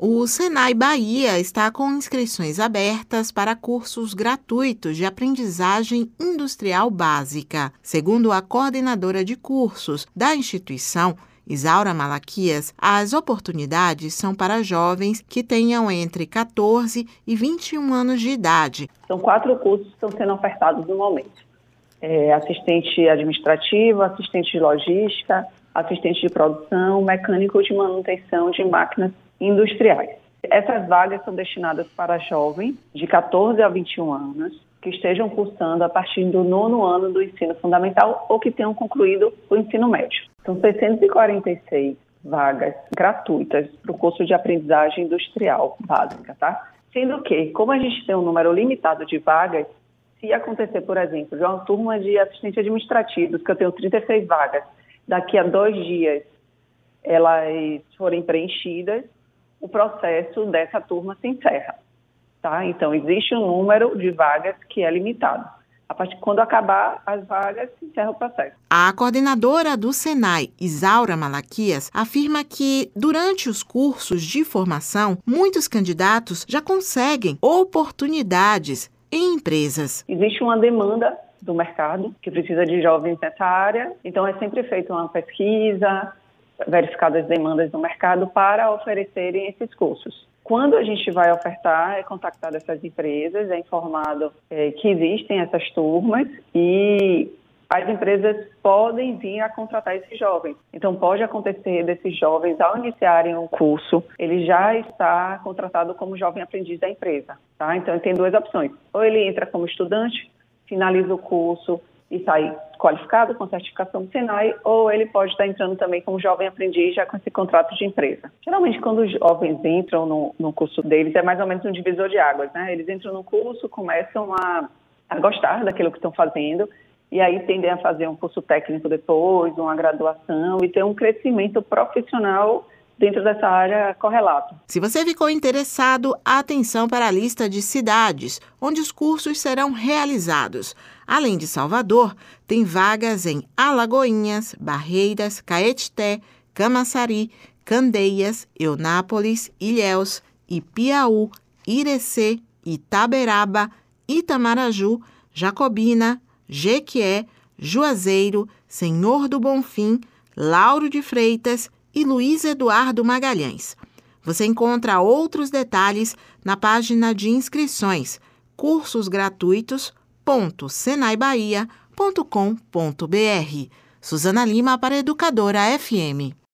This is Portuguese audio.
O Senai Bahia está com inscrições abertas para cursos gratuitos de aprendizagem industrial básica. Segundo a coordenadora de cursos da instituição, Isaura Malaquias, as oportunidades são para jovens que tenham entre 14 e 21 anos de idade. São quatro cursos que estão sendo ofertados no momento. É, assistente administrativo, assistente de logística, assistente de produção, mecânico de manutenção de máquinas industriais. Essas vagas são destinadas para jovens de 14 a 21 anos que estejam cursando a partir do nono ano do ensino fundamental ou que tenham concluído o ensino médio. São 646 vagas gratuitas para o curso de aprendizagem industrial básica, tá? Sendo que, como a gente tem um número limitado de vagas, se acontecer, por exemplo, de uma turma de assistente administrativo, que eu tenho 36 vagas, daqui a dois dias elas forem preenchidas, o processo dessa turma se encerra. Tá? Então, existe um número de vagas que é limitado. A partir de quando acabar as vagas, se encerra o processo. A coordenadora do Senai, Isaura Malaquias, afirma que durante os cursos de formação, muitos candidatos já conseguem oportunidades em empresas. Existe uma demanda do mercado que precisa de jovens nessa área, então é sempre feita uma pesquisa, verificadas as demandas do mercado para oferecerem esses cursos. Quando a gente vai ofertar, é contactado essas empresas, é informado é, que existem essas turmas e as empresas podem vir a contratar esses jovens. Então, pode acontecer desses jovens, ao iniciarem um curso, ele já está contratado como jovem aprendiz da empresa. Tá? Então, tem duas opções. Ou ele entra como estudante, finaliza o curso, e sair qualificado com certificação do Senai, ou ele pode estar entrando também como jovem aprendiz já com esse contrato de empresa. Geralmente, quando os jovens entram no, no curso deles, é mais ou menos um divisor de águas, né? Eles entram no curso, começam a, a gostar daquilo que estão fazendo, e aí tendem a fazer um curso técnico depois, uma graduação, e ter um crescimento profissional dentro dessa área correlato. Se você ficou interessado, atenção para a lista de cidades onde os cursos serão realizados. Além de Salvador, tem vagas em Alagoinhas, Barreiras, Caetité, Camaçari, Candeias, Eunápolis, Ilhéus, Ipiaú, Irecê, Itaberaba, Itamaraju, Jacobina, Jequié, Juazeiro, Senhor do Bonfim, Lauro de Freitas e Luiz Eduardo Magalhães. Você encontra outros detalhes na página de inscrições cursosgratuitos.senaibahia.com.br. Suzana Lima para Educadora FM.